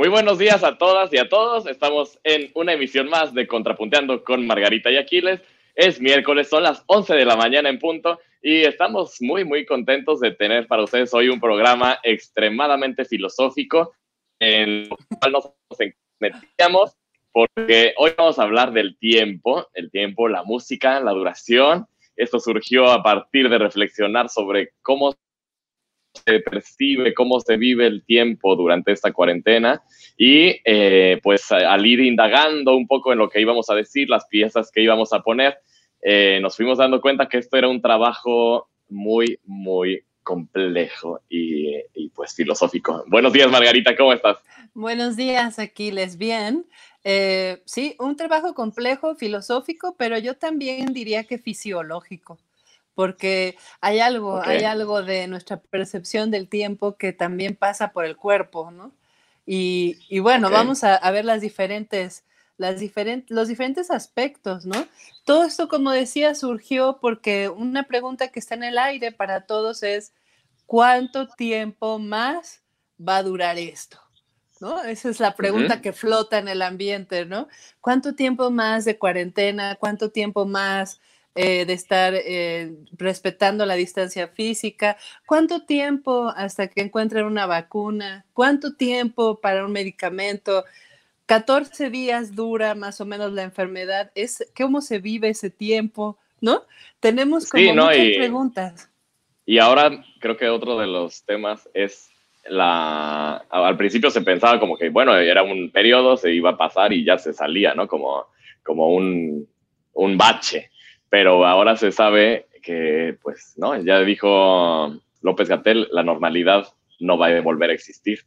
Muy buenos días a todas y a todos. Estamos en una emisión más de Contrapunteando con Margarita y Aquiles. Es miércoles, son las 11 de la mañana en punto y estamos muy, muy contentos de tener para ustedes hoy un programa extremadamente filosófico en el cual nos metíamos porque hoy vamos a hablar del tiempo, el tiempo, la música, la duración. Esto surgió a partir de reflexionar sobre cómo se percibe, cómo se vive el tiempo durante esta cuarentena y eh, pues al ir indagando un poco en lo que íbamos a decir, las piezas que íbamos a poner, eh, nos fuimos dando cuenta que esto era un trabajo muy, muy complejo y, pues filosófico. Buenos días, Margarita, ¿cómo estás? Buenos días, Aquiles, bien. Eh, sí, un trabajo complejo, filosófico, pero yo también diría que fisiológico porque hay algo, hay algo de nuestra percepción del tiempo que también pasa por el cuerpo, ¿no? Y, bueno, vamos a, ver las diferentes, las diferentes, los diferentes aspectos, ¿no? Todo esto, como decía, surgió porque una pregunta que está en el aire para todos es, ¿cuánto tiempo más va a durar esto? ¿No? Esa es la pregunta que flota en el ambiente, ¿no? ¿Cuánto tiempo más de cuarentena? ¿Cuánto tiempo más eh, de estar eh, respetando la distancia física, cuánto tiempo hasta que encuentren una vacuna, cuánto tiempo para un medicamento, 14 días dura más o menos la enfermedad, es cómo se vive ese tiempo, ¿no? Tenemos como muchas preguntas. Y ahora creo que otro de los temas es la, al principio se pensaba como que, bueno, era un periodo, se iba a pasar y ya se salía, ¿no? Como, como un, un bache pero ahora se sabe que, pues, ¿no? Ya dijo López Gatel, la normalidad no va a volver a existir.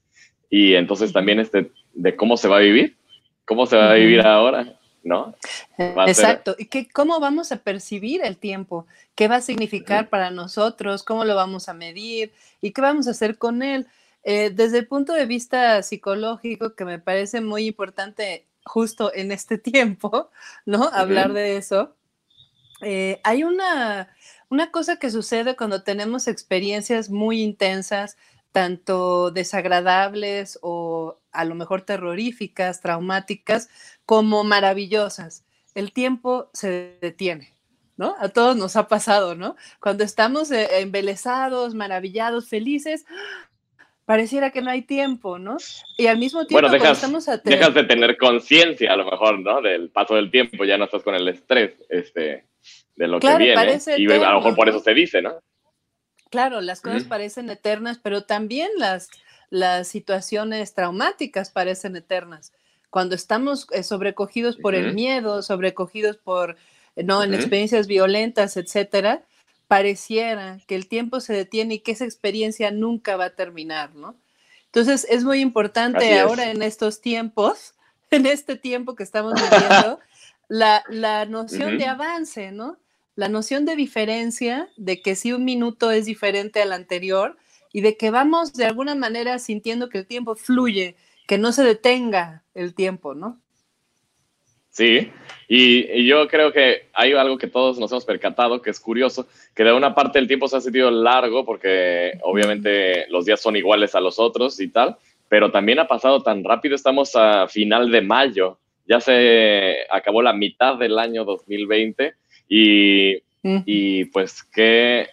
Y entonces también este, de cómo se va a vivir, cómo se va a vivir ahora, ¿no? Exacto. ¿Y qué, cómo vamos a percibir el tiempo? ¿Qué va a significar para nosotros? ¿Cómo lo vamos a medir? ¿Y qué vamos a hacer con él? Eh, desde el punto de vista psicológico, que me parece muy importante justo en este tiempo, ¿no? Hablar de eso. Eh, hay una, cosa que sucede cuando tenemos experiencias muy intensas, tanto desagradables o a lo mejor terroríficas, traumáticas, como maravillosas. El tiempo se detiene, ¿no? A todos nos ha pasado, ¿no? Cuando estamos eh, embelesados, maravillados, felices, pareciera que no hay tiempo, ¿no? Y al mismo tiempo, bueno, dejas, estamos dejas de tener conciencia a lo mejor, ¿no? Del paso del tiempo, ya no estás con el estrés, este, de lo que viene. Y a lo mejor por eso se dice, ¿no? Claro, las cosas parecen eternas, pero también las, las situaciones traumáticas parecen eternas. Cuando estamos eh, sobrecogidos por el miedo, sobrecogidos por, no, en experiencias violentas, etcétera, pareciera que el tiempo se detiene y que esa experiencia nunca va a terminar, ¿no? Entonces es muy importante ahora en estos tiempos, en este tiempo que estamos viviendo, la, la noción de avance, ¿no? La noción de diferencia, de que si un minuto es diferente al anterior y de que vamos de alguna manera sintiendo que el tiempo fluye, que no se detenga el tiempo, ¿no? Sí, y, yo creo que hay algo que todos nos hemos percatado, que es curioso, que de una parte el tiempo se ha sentido largo porque obviamente los días son iguales a los otros y tal, pero también ha pasado tan rápido, estamos a final de mayo, ya se acabó la mitad del año 2020 y, y pues que,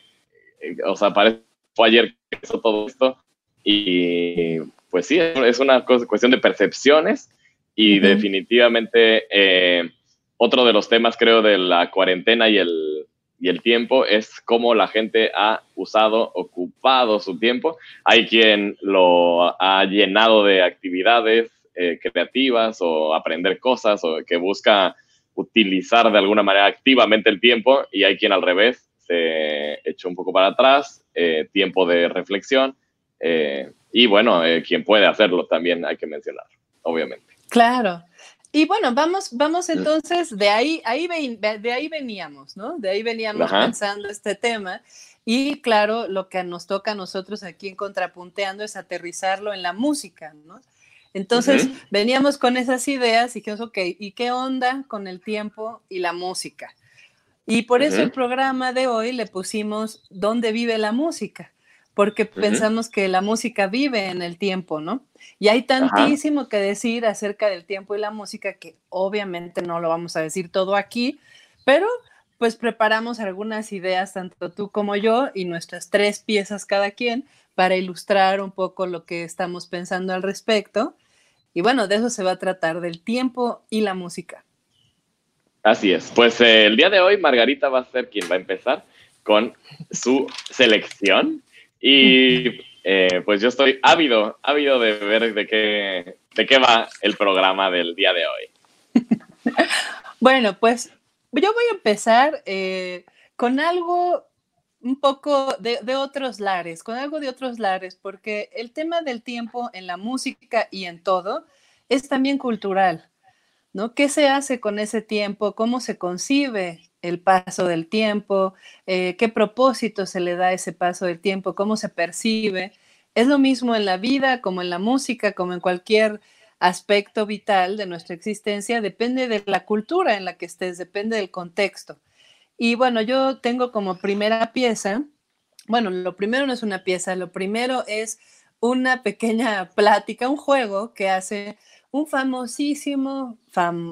o sea, parece fue ayer que hizo todo esto. Y pues sí, es una cuestión de percepciones y definitivamente eh, otro de los temas, creo, de la cuarentena y el, y el tiempo es cómo la gente ha usado, ocupado su tiempo. Hay quien lo ha llenado de actividades eh, creativas o aprender cosas o que busca utilizar de alguna manera activamente el tiempo y hay quien al revés se echó un poco para atrás, eh, tiempo de reflexión y bueno, quien puede hacerlo también hay que mencionar, obviamente. Claro. Y bueno, vamos, vamos entonces, de ahí, ahí de ahí veníamos, ¿no? De ahí veníamos pensando este tema. Y claro, lo que nos toca a nosotros aquí en Contrapunteando es aterrizarlo en la música, ¿no? Entonces, veníamos con esas ideas y dijimos, ok, ¿y qué onda con el tiempo y la música? Y por eso el programa de hoy le pusimos ¿Dónde vive la música? porque pensamos que la música vive en el tiempo, ¿no? Y hay tantísimo que decir acerca del tiempo y la música que obviamente no lo vamos a decir todo aquí, pero pues preparamos algunas ideas, tanto tú como yo, y nuestras tres piezas cada quien, para ilustrar un poco lo que estamos pensando al respecto. Y bueno, de eso se va a tratar, del tiempo y la música. Así es. Pues eh, el día de hoy Margarita va a ser quien va a empezar con su selección. Y eh, pues yo estoy ávido, ávido de ver de qué, de qué va el programa del día de hoy. bueno, pues yo voy a empezar eh, con algo un poco de, de, otros lares, con algo de otros lares, porque el tema del tiempo en la música y en todo es también cultural, ¿no? ¿Qué se hace con ese tiempo? ¿Cómo se concibe el paso del tiempo? Eh, ¿Qué propósito se le da a ese paso del tiempo? ¿Cómo se percibe? Es lo mismo en la vida como en la música, como en cualquier aspecto vital de nuestra existencia, depende de la cultura en la que estés, depende del contexto. Y bueno, yo tengo como primera pieza, bueno, lo primero no es una pieza, lo primero es una pequeña plática, un juego que hace un famosísimo,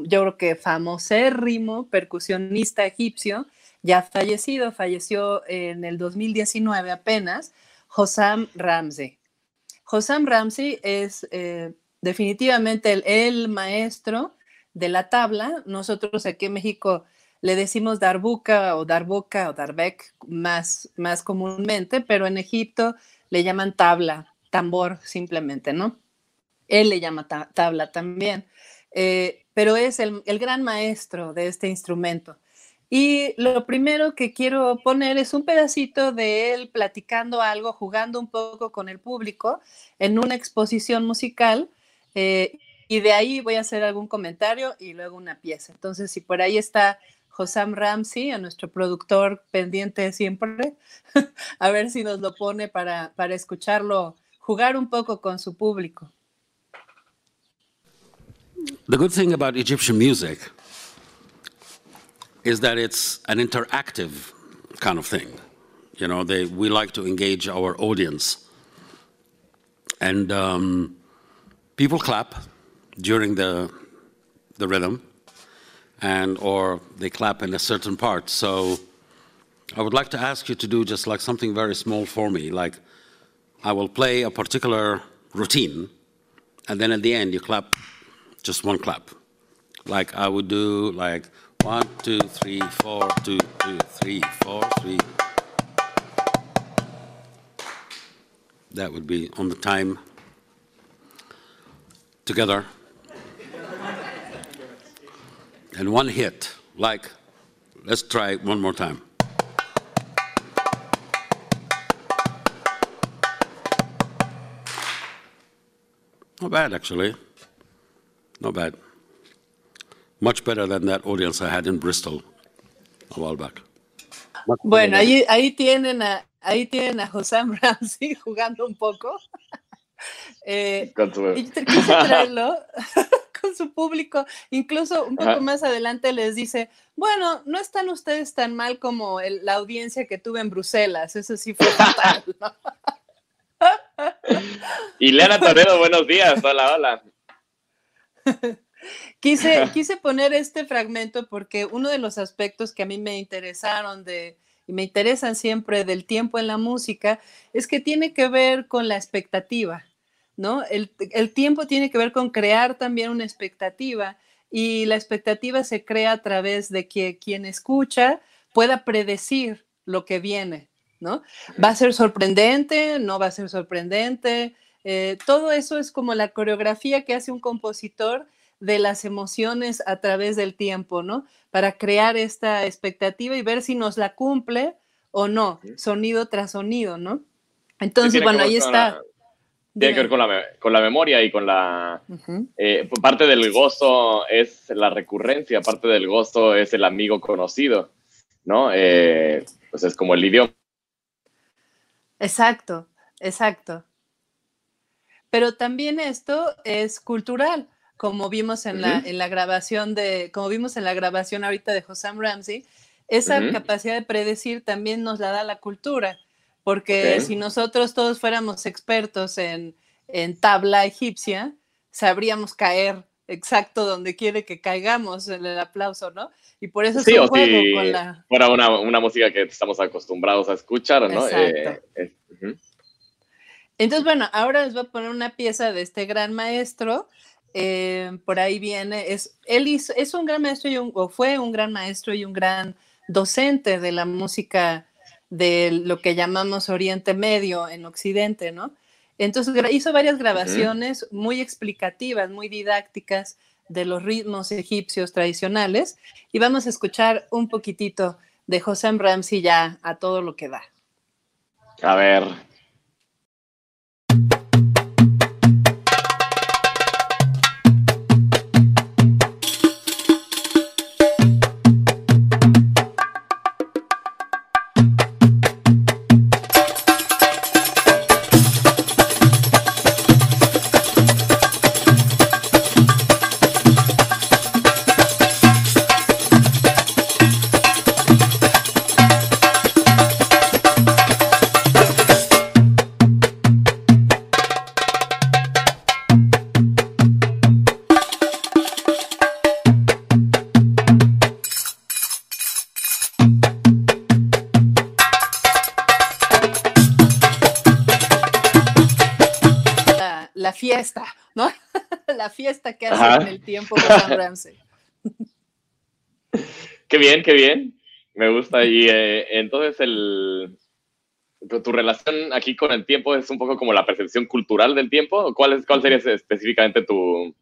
yo creo que famosérrimo percusionista egipcio, ya fallecido, falleció en el 2019 apenas, Hossam Ramsey. Hossam Ramsey es eh, definitivamente el, maestro de la tabla. Nosotros aquí en México le decimos darbuka o darboca o darbek más, más comúnmente, pero en Egipto le llaman tabla, tambor simplemente, ¿no? Él le llama tabla también, eh, pero es el, el, gran maestro de este instrumento. Y lo primero que quiero poner es un pedacito de él platicando algo, jugando un poco con el público en una exposición musical eh, y de ahí voy a hacer algún comentario y luego una pieza. Entonces, si por ahí está Josam Ramsey, a nuestro productor pendiente siempre, a ver si nos lo pone para, para escucharlo jugar un poco con su público. The good thing about Egyptian music is that it's an interactive kind of thing. You know, they, we like to engage our audience. And um, people clap during the, the rhythm and or they clap in a certain part. So I would like to ask you to do just like something very small for me. Like I will play a particular routine and then at the end you clap just one clap. Like I would do like one, two, three, four, two, two, three, four, three. That would be on the time together. And one hit, like, let's try one more time. Not bad, actually. Not bad. Much better than that audience I had in Bristol a while back. Bueno, ahí, ahí, tienen a, ahí tienen a Josam Ramsey jugando un poco. Eh, con su... quise traerlo con su público. Incluso un poco más adelante les dice, bueno, no están ustedes tan mal como el, la audiencia que tuve en Bruselas. Eso sí fue fatal. ¿no? y Leana Toledo, buenos días. Hola, hola. Quise, quise poner este fragmento porque uno de los aspectos que a mí me interesaron de, y me interesan siempre del tiempo en la música es que tiene que ver con la expectativa. ¿No? El, tiempo tiene que ver con crear también una expectativa y la expectativa se crea a través de que quien escucha pueda predecir lo que viene, ¿no? ¿Va a ser sorprendente? ¿No va a ser sorprendente? Eh, todo eso es como la coreografía que hace un compositor de las emociones a través del tiempo, ¿no? Para crear esta expectativa y ver si nos la cumple o no, sonido tras sonido, ¿no? Entonces, bueno, ahí está tiene que ver con la, con la memoria y con la... Eh, parte del gozo es la recurrencia, parte del gozo es el amigo conocido, ¿no? Eh, pues es como el idioma. Exacto, exacto. Pero también esto es cultural, como vimos en, la, en la grabación de, como vimos en la grabación ahorita de Hossam Ramsey, esa capacidad de predecir también nos la da la cultura porque si nosotros todos fuéramos expertos en, en tabla egipcia, sabríamos caer exacto donde quiere que caigamos en el aplauso, ¿no? Y por eso sí, es un juego con la... fuera una, una, música que estamos acostumbrados a escuchar, ¿no? Exacto. Eh, eh, Entonces, bueno, ahora les voy a poner una pieza de este gran maestro. Eh, por ahí viene, es, él es un gran maestro y un, o fue un gran maestro y un gran docente de la música de lo que llamamos Oriente Medio en Occidente, ¿no? Entonces hizo varias grabaciones muy explicativas, muy didácticas de los ritmos egipcios tradicionales y vamos a escuchar un poquitito de José Ramsey ya a todo lo que da. A ver, que hace en el tiempo con Ramsey. qué bien, qué bien. Me gusta. Y eh, entonces el, tu, relación aquí con el tiempo es un poco como la percepción cultural del tiempo. ¿Cuál, es, cuál sería específicamente tu,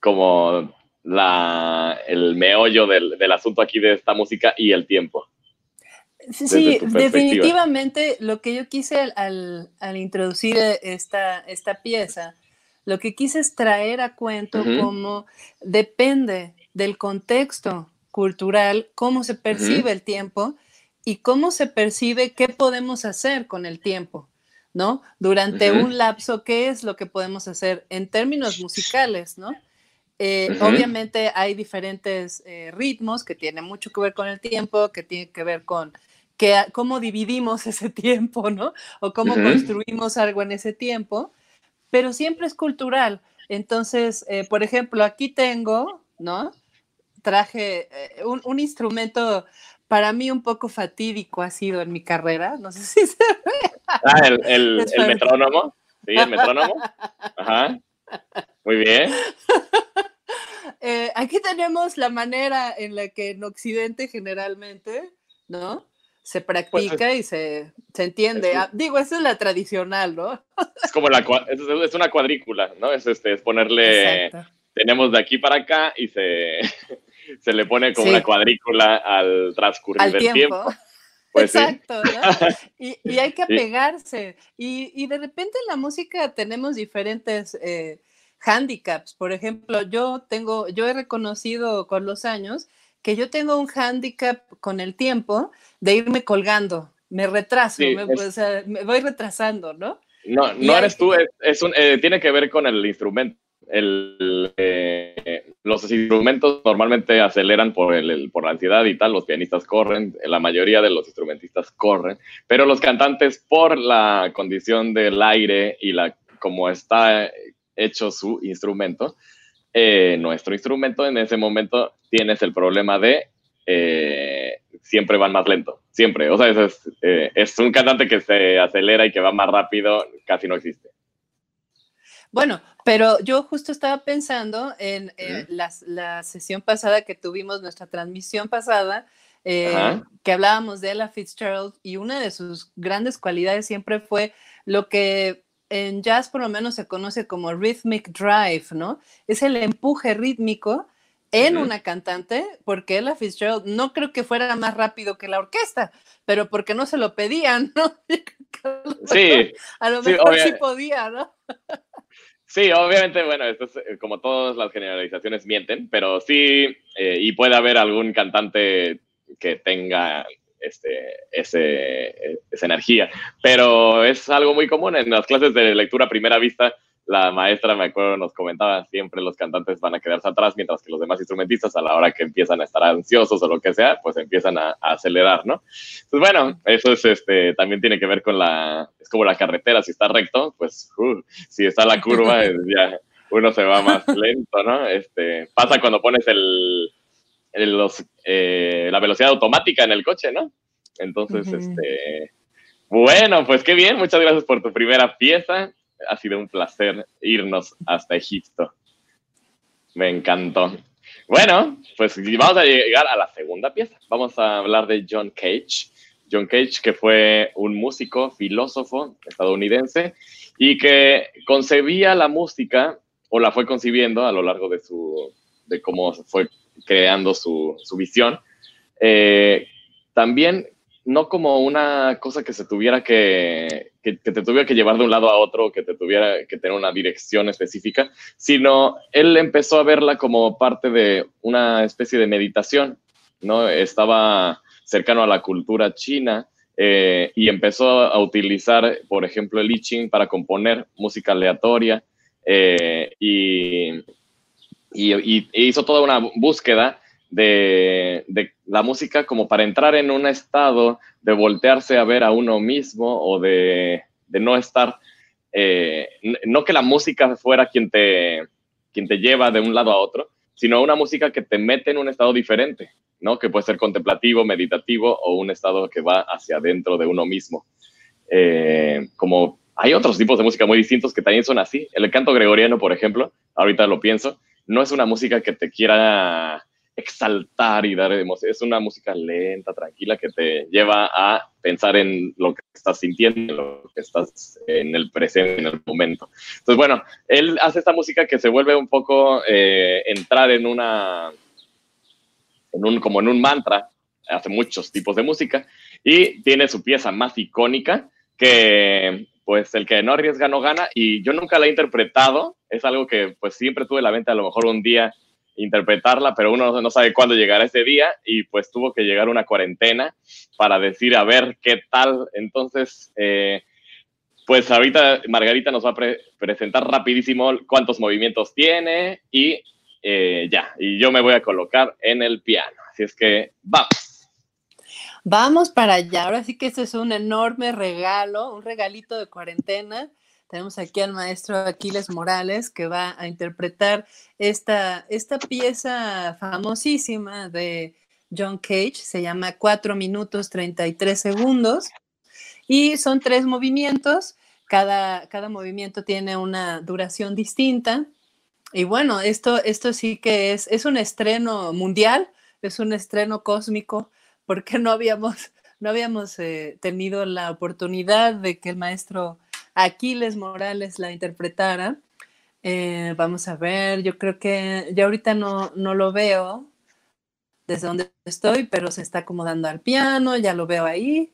como la, el meollo del, del asunto aquí de esta música y el tiempo? Sí, definitivamente lo que yo quise al, al, introducir esta, esta pieza lo que quise es traer a cuento cómo depende del contexto cultural, cómo se percibe el tiempo y cómo se percibe qué podemos hacer con el tiempo, ¿no? Durante un lapso, ¿qué es lo que podemos hacer en términos musicales, ¿no? Eh, obviamente hay diferentes eh, ritmos que tienen mucho que ver con el tiempo, que tienen que ver con que, cómo dividimos ese tiempo, ¿no? O cómo construimos algo en ese tiempo pero siempre es cultural. Entonces, eh, por ejemplo, aquí tengo, ¿no? Traje eh, un, instrumento para mí un poco fatídico ha sido en mi carrera, no sé si se ve. Ah, el, metrónomo. Sí, el metrónomo. Ajá. Muy bien. Eh, aquí tenemos la manera en la que en Occidente generalmente, ¿no? Se pues, practica y se, se entiende. Ah, digo, esa es la tradicional, ¿no? Es como la es, una cuadrícula, ¿no? Es este, es ponerle tenemos de aquí para acá y se, se le pone como una cuadrícula al transcurrir del tiempo. Pues Exacto, ¿no? y, y, hay que apegarse. Y, y, de repente en la música tenemos diferentes eh, handicaps. Por ejemplo, yo tengo, yo he reconocido con los años que yo tengo un handicap con el tiempo de irme colgando, me retraso, me, voy retrasando, ¿no? No, no eres tú, es, un, eh, tiene que ver con el instrumento. El, eh, los instrumentos normalmente aceleran por, el, por la ansiedad y tal, los pianistas corren, la mayoría de los instrumentistas corren, pero los cantantes por la condición del aire y la como está hecho su instrumento, eh, nuestro instrumento en ese momento tienes el problema de eh, siempre van más lento, siempre. O sea, es, eh, es, un cantante que se acelera y que va más rápido, casi no existe. Bueno, pero yo justo estaba pensando en, la, sesión pasada que tuvimos, nuestra transmisión pasada, que hablábamos de Ella Fitzgerald y una de sus grandes cualidades siempre fue lo que en jazz por lo menos se conoce como rhythmic drive, ¿no? Es el empuje rítmico en una cantante, porque Ella Fitzgerald no creo que fuera más rápido que la orquesta, pero porque no se lo pedían, ¿no? Sí. A lo mejor sí, podía, ¿no? Sí, obviamente, bueno, esto es, eh, como todas las generalizaciones mienten, pero sí, eh, y puede haber algún cantante que tenga este, ese, esa energía. Pero es algo muy común en las clases de lectura a primera vista. la maestra, me acuerdo, nos comentaba siempre los cantantes van a quedarse atrás, mientras que los demás instrumentistas a la hora que empiezan a estar ansiosos o lo que sea, pues empiezan a, acelerar, ¿no? Pues bueno, eso es, este, también tiene que ver con la, es como la carretera, si está recto, pues uh, si está la curva, ya uno se va más lento, ¿no? Este, pasa cuando pones el, los, eh, la velocidad automática en el coche, ¿no? Entonces, este, bueno, pues qué bien, muchas gracias por tu primera pieza ha sido un placer irnos hasta Egipto. Me encantó. Bueno, pues vamos a llegar a la segunda pieza. Vamos a hablar de John Cage. John Cage, que fue un músico, filósofo estadounidense y que concebía la música o la fue concibiendo a lo largo de su de cómo fue creando su, su visión. Eh, también no como una cosa que se tuviera que, que, te tuviera que llevar de un lado a otro, que te tuviera que tener una dirección específica, sino él empezó a verla como parte de una especie de meditación, ¿no? Estaba cercano a la cultura china eh, y empezó a utilizar, por ejemplo, el I Ching para componer música aleatoria eh, y, y hizo toda una búsqueda de, la música como para entrar en un estado de voltearse a ver a uno mismo o de, no estar, eh, no que la música fuera quien te, quien te lleva de un lado a otro, sino una música que te mete en un estado diferente, ¿no? Que puede ser contemplativo, meditativo o un estado que va hacia adentro de uno mismo. Eh, como hay otros tipos de música muy distintos que también son así. El canto gregoriano, por ejemplo, ahorita lo pienso, no es una música que te quiera exaltar y dar emoción. Es una música lenta, tranquila, que te lleva a pensar en lo que estás sintiendo, lo que estás en el presente, en el momento. Entonces, bueno, él hace esta música que se vuelve un poco eh, entrar en una, en un, como en un mantra, hace muchos tipos de música, y tiene su pieza más icónica, que pues el que no arriesga no gana, y yo nunca la he interpretado, es algo que pues siempre tuve la mente, a lo mejor un día interpretarla, pero uno no sabe cuándo llegará ese día y pues tuvo que llegar una cuarentena para decir a ver qué tal. Entonces, eh, pues ahorita Margarita nos va a presentar rapidísimo cuántos movimientos tiene y eh, ya, y yo me voy a colocar en el piano. Así es que vamos. Vamos para allá. Ahora sí que este es un enorme regalo, un regalito de cuarentena. Tenemos aquí al maestro Aquiles Morales que va a interpretar esta, esta pieza famosísima de John Cage, se llama 4 minutos 33 segundos. Y son tres movimientos, cada, cada movimiento tiene una duración distinta. Y bueno, esto, esto sí que es, es un estreno mundial, es un estreno cósmico, porque no habíamos, no habíamos eh, tenido la oportunidad de que el maestro Aquiles Morales la interpretara. Eh, vamos a ver, yo creo que ya ahorita no, no lo veo desde donde estoy, pero se está acomodando al piano, ya lo veo ahí.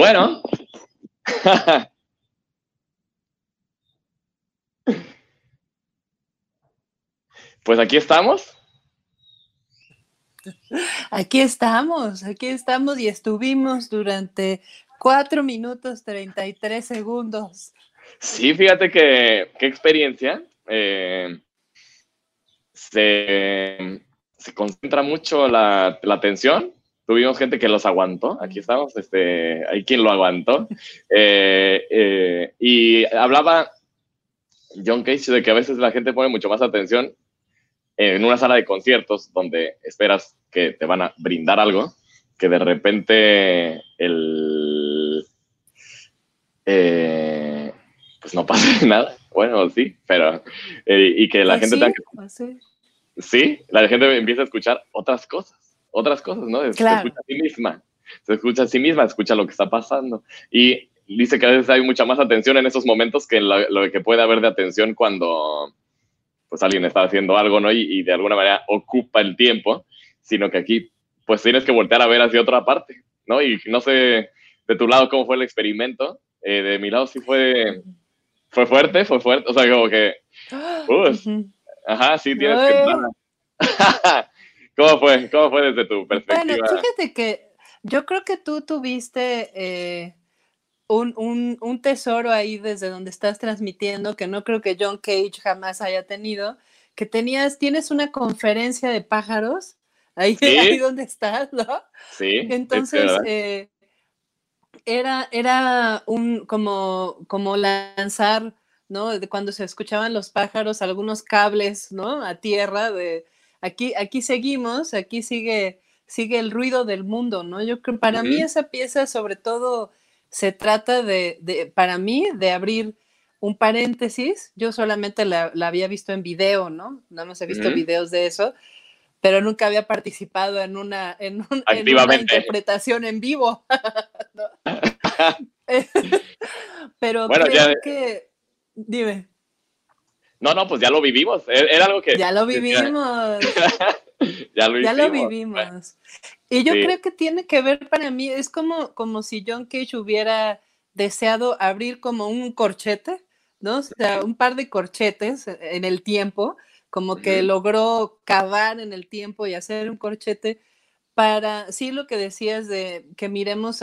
Bueno. pues aquí estamos. Aquí estamos, aquí estamos y estuvimos durante cuatro minutos 33 segundos. Sí, fíjate que qué experiencia. Eh, se, concentra mucho la, atención. Tuvimos gente que los aguantó. Aquí estamos, este, hay quien lo aguantó. Eh, eh, y hablaba John Cage de que a veces la gente pone mucho más atención en una sala de conciertos donde esperas que te van a brindar algo, que de repente el... Eh, pues no pasa nada. Bueno, sí, pero... Y que la pues gente... Sí, sí, la gente empieza a escuchar otras cosas, otras cosas, ¿no? Se escucha a sí misma, se escucha a sí misma, escucha lo que está pasando. Y dice que a veces hay mucha más atención en esos momentos que lo, lo que puede haber de atención cuando pues alguien está haciendo algo, ¿no? Y, de alguna manera ocupa el tiempo, sino que aquí pues tienes que voltear a ver hacia otra parte, ¿no? Y no sé de tu lado cómo fue el experimento, eh, de mi lado sí fue, fue fuerte, fue fuerte, o sea, como que, ajá, sí, tienes que... ¿Cómo fue? ¿Cómo fue desde tu perspectiva? Bueno, fíjate que yo creo que tú tuviste... Eh, un, tesoro ahí desde donde estás transmitiendo, que no creo que John Cage jamás haya tenido, que tenías, tienes una conferencia de pájaros, ahí, ahí donde estás, ¿no? Sí. Entonces, eh, era, era un, como, como lanzar, ¿no? De cuando se escuchaban los pájaros, algunos cables, ¿no? A tierra, de aquí, aquí seguimos, aquí sigue, sigue el ruido del mundo, ¿no? Yo creo, para mí esa pieza, sobre todo, se trata de, para mí, de abrir un paréntesis. Yo solamente la, había visto en video, ¿no? No hemos visto videos de eso, pero nunca había participado en una, en, interpretación en vivo. pero creo que, dime. No, no, pues ya lo vivimos. Era algo que. Ya lo vivimos. ya lo, ya lo vivimos. Y yo creo que tiene que ver para mí, es como, como si John Cage hubiera deseado abrir como un corchete, ¿no? O sea, un par de corchetes en el tiempo, como que logró cavar en el tiempo y hacer un corchete para, sí, lo que decías de que miremos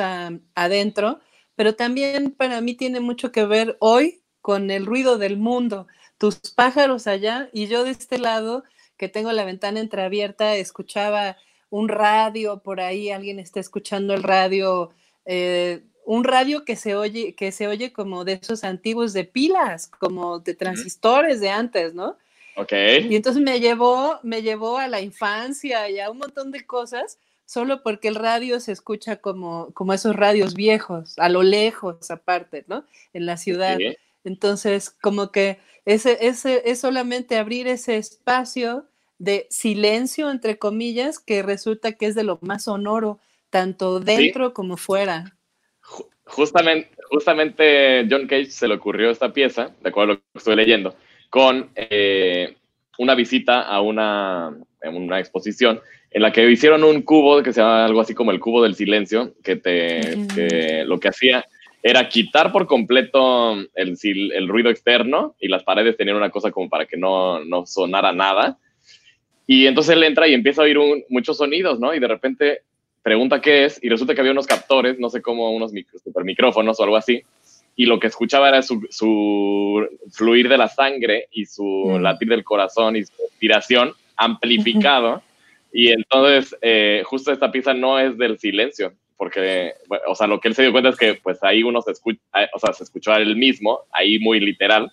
adentro, pero también para mí tiene mucho que ver hoy con el ruido del mundo, tus pájaros allá y yo de este lado, que tengo la ventana entreabierta, escuchaba un radio por ahí, alguien está escuchando el radio, eh, un radio que se oye, que se oye como de esos antiguos de pilas, como de transistores de antes, ¿no? Ok. Y entonces me llevó, me llevó a la infancia y a un montón de cosas, solo porque el radio se escucha como, como esos radios viejos, a lo lejos aparte, ¿no? En la ciudad. Entonces, como que ese, ese es solamente abrir ese espacio de silencio, entre comillas, que resulta que es de lo más sonoro, tanto dentro como fuera. Justamente, justamente John Cage se le ocurrió esta pieza, de acuerdo a lo que estoy leyendo, con eh, una visita a una, una exposición en la que hicieron un cubo que se llama algo así como el cubo del silencio, que, te, lo que hacía era quitar por completo el, el, ruido externo y las paredes tenían una cosa como para que no, no sonara nada y entonces él entra y empieza a oír muchos sonidos, ¿no? Y de repente pregunta qué es y resulta que había unos captores, no sé cómo, unos super micrófonos o algo así. Y lo que escuchaba era su, su fluir de la sangre y su mm. latir del corazón y su respiración amplificado. Y entonces, eh, justo esta pieza no es del silencio, porque, o sea, lo que él se dio cuenta es que, pues ahí uno se escucha, o sea, se escuchó a él mismo, ahí muy literal,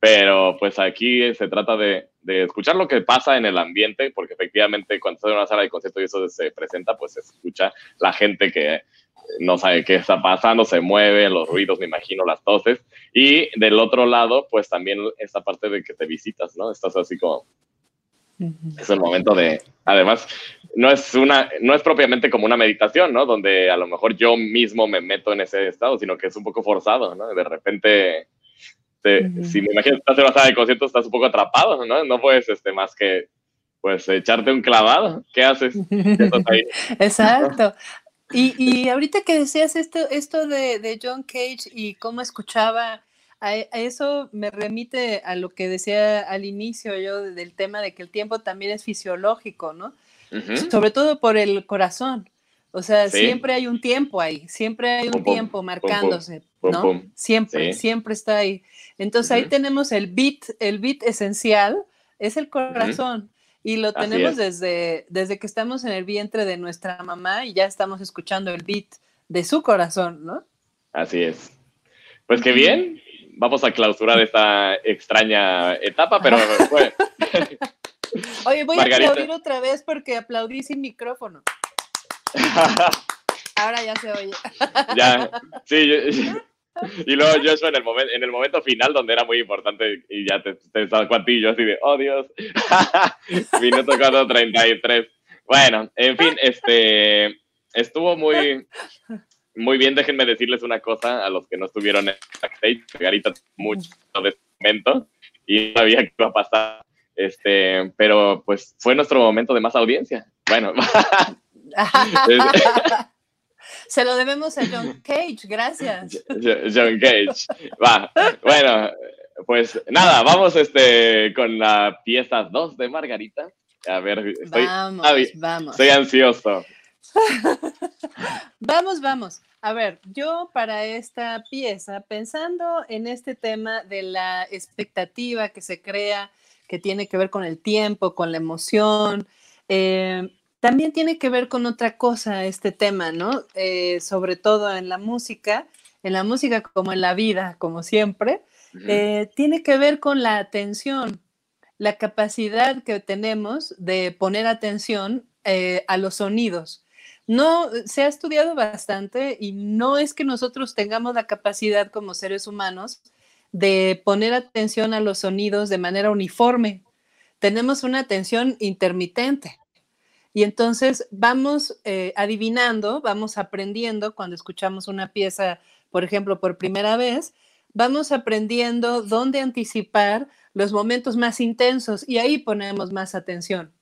pero pues aquí se trata de, escuchar lo que pasa en el ambiente, porque efectivamente cuando estás en una sala de concierto y eso se presenta, pues se escucha la gente que no sabe qué está pasando, se mueve, los ruidos, me imagino, las toses. Y del otro lado, pues también esta parte de que te visitas, ¿no? Estás así como... Es el momento de, además, no es una, no es propiamente como una meditación, ¿no? Donde a lo mejor yo mismo me meto en ese estado, sino que es un poco forzado, ¿no? De repente este, si me imagino que estás en una sala de conciertos, estás un poco atrapado, ¿no? No puedes este, más que pues echarte un clavado. ¿Qué haces? Exacto. Y, ahorita que decías esto, esto de, John Cage y cómo escuchaba, a, eso me remite a lo que decía al inicio yo del tema de que el tiempo también es fisiológico, ¿no? Sobre todo por el corazón. O sea, siempre hay un tiempo ahí, siempre hay un tiempo marcándose, ¿no? siempre, siempre está ahí. Entonces ahí tenemos el beat, el beat esencial es el corazón. Y lo tenemos desde, desde que estamos en el vientre de nuestra mamá y ya estamos escuchando el beat de su corazón, ¿no? Así es. Pues qué bien, vamos a clausurar esta extraña etapa, pero Oye, voy a aplaudir otra vez porque aplaudí sin micrófono. Ahora ya se oye. ya, sí, yo, y luego yo eso en el, momento, en el momento final donde era muy importante y ya te, te sacó a ti, yo así de, oh Dios, minuto 4.33. Bueno, en fin, este, estuvo muy, muy bien. Déjenme decirles una cosa a los que no estuvieron en backstage. Garita mucho de este momento y no sabía qué iba a pasar. Este, pero pues fue nuestro momento de más audiencia. Bueno. Se lo debemos a John Cage, gracias. John Cage. Va. Bueno, pues nada, vamos este, con la pieza 2 de Margarita. A ver, estoy, vamos, vamos. estoy ansioso. vamos, vamos. A ver, yo para esta pieza, pensando en este tema de la expectativa que se crea, que tiene que ver con el tiempo, con la emoción, eh, también tiene que ver con otra cosa este tema, ¿no? Eh, sobre todo en la música, en la música como en la vida, como siempre, eh, tiene que ver con la atención, la capacidad que tenemos de poner atención a los sonidos. No, se ha estudiado bastante y no es que nosotros tengamos la capacidad como seres humanos de poner atención a los sonidos de manera uniforme. Tenemos una atención intermitente. Y entonces vamos eh, adivinando, vamos aprendiendo cuando escuchamos una pieza, por ejemplo, por primera vez, vamos aprendiendo dónde anticipar los momentos más intensos y ahí ponemos más atención.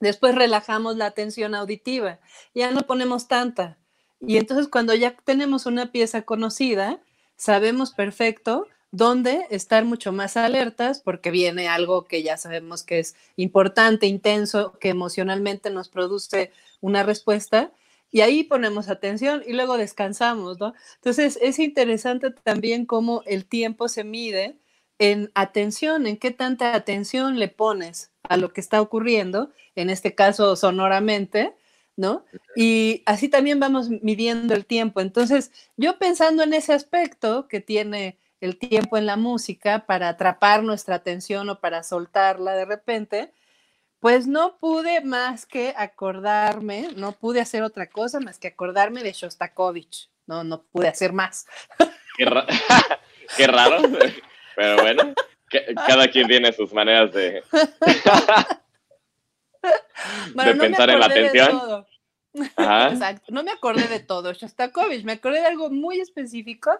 Después relajamos la atención auditiva, ya no ponemos tanta. Y entonces cuando ya tenemos una pieza conocida, sabemos perfecto donde estar mucho más alertas porque viene algo que ya sabemos que es importante, intenso, que emocionalmente nos produce una respuesta y ahí ponemos atención y luego descansamos, ¿no? Entonces es interesante también cómo el tiempo se mide en atención, en qué tanta atención le pones a lo que está ocurriendo, en este caso sonoramente, ¿no? Y así también vamos midiendo el tiempo. Entonces, yo pensando en ese aspecto que tiene el tiempo en la música para atrapar nuestra atención o para soltarla de repente, pues no pude más que acordarme, no pude hacer otra cosa más que acordarme de Shostakovich. No, no pude hacer más. Qué, raro, pero bueno, cada quien tiene sus maneras de, de pensar en la atención. Exacto, no me acordé de todo. Shostakovich, me acordé de algo muy específico.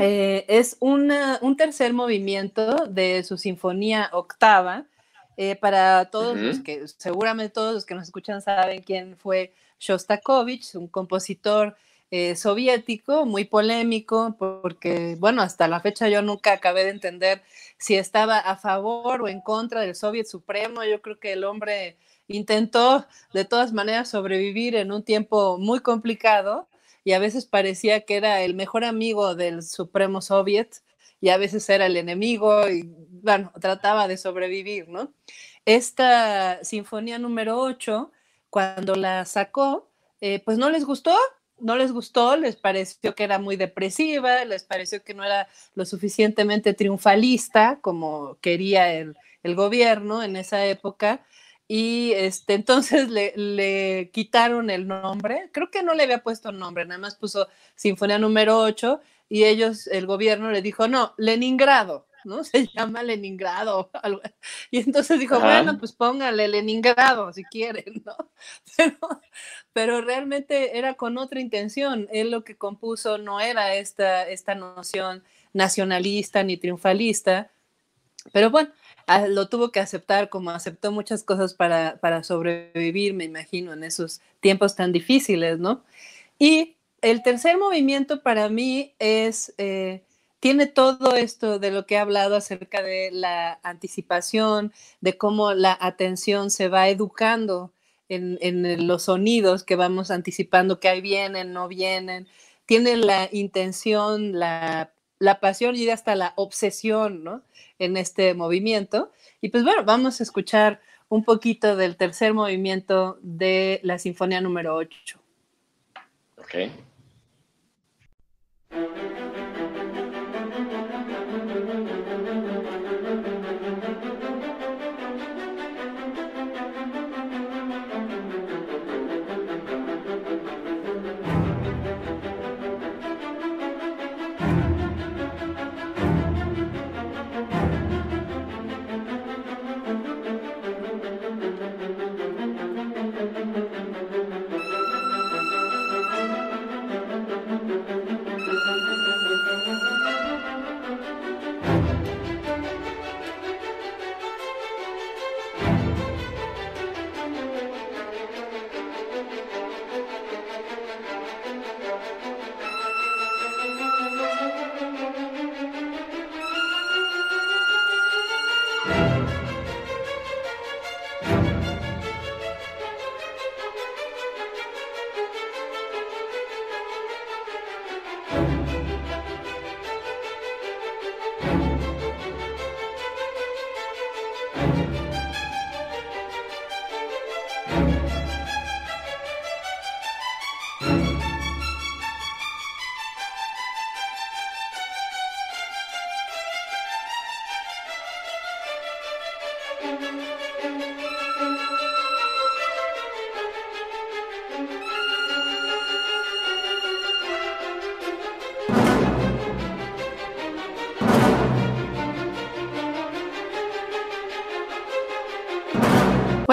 Eh, es un tercer movimiento de su sinfonía octava. Eh, para todos los que, seguramente todos los que nos escuchan saben quién fue Shostakovich, un compositor eh, soviético muy polémico, porque, bueno, hasta la fecha yo nunca acabé de entender si estaba a favor o en contra del Soviet Supremo. Yo creo que el hombre intentó de todas maneras sobrevivir en un tiempo muy complicado y a veces parecía que era el mejor amigo del Supremo Soviet y a veces era el enemigo y bueno, trataba de sobrevivir, ¿no? Esta sinfonía número 8, cuando la sacó, eh, pues no les gustó, no les gustó, les pareció que era muy depresiva, les pareció que no era lo suficientemente triunfalista como quería el, el gobierno en esa época y este, entonces le, quitaron el nombre, creo que no le había puesto nombre, nada más puso Sinfonía número 8 y ellos, el gobierno le dijo, no, Leningrado, ¿no? Se llama Leningrado. Y entonces dijo, bueno, pues póngale Leningrado si quieren, ¿no? Pero, pero realmente era con otra intención, él lo que compuso no era esta, esta noción nacionalista ni triunfalista, pero bueno, Ah, lo tuvo que aceptar como aceptó muchas cosas para, para sobrevivir, me imagino, en esos tiempos tan difíciles, ¿no? Y el tercer movimiento para mí es, eh, tiene todo esto de lo que he hablado acerca de la anticipación, de cómo la atención se va educando en, en los sonidos que vamos anticipando que ahí vienen, no vienen. Tiene la intención, la, la pasión y hasta la obsesión, ¿no? En este movimiento. Y pues bueno, vamos a escuchar un poquito del tercer movimiento de la Sinfonía número 8. Ok.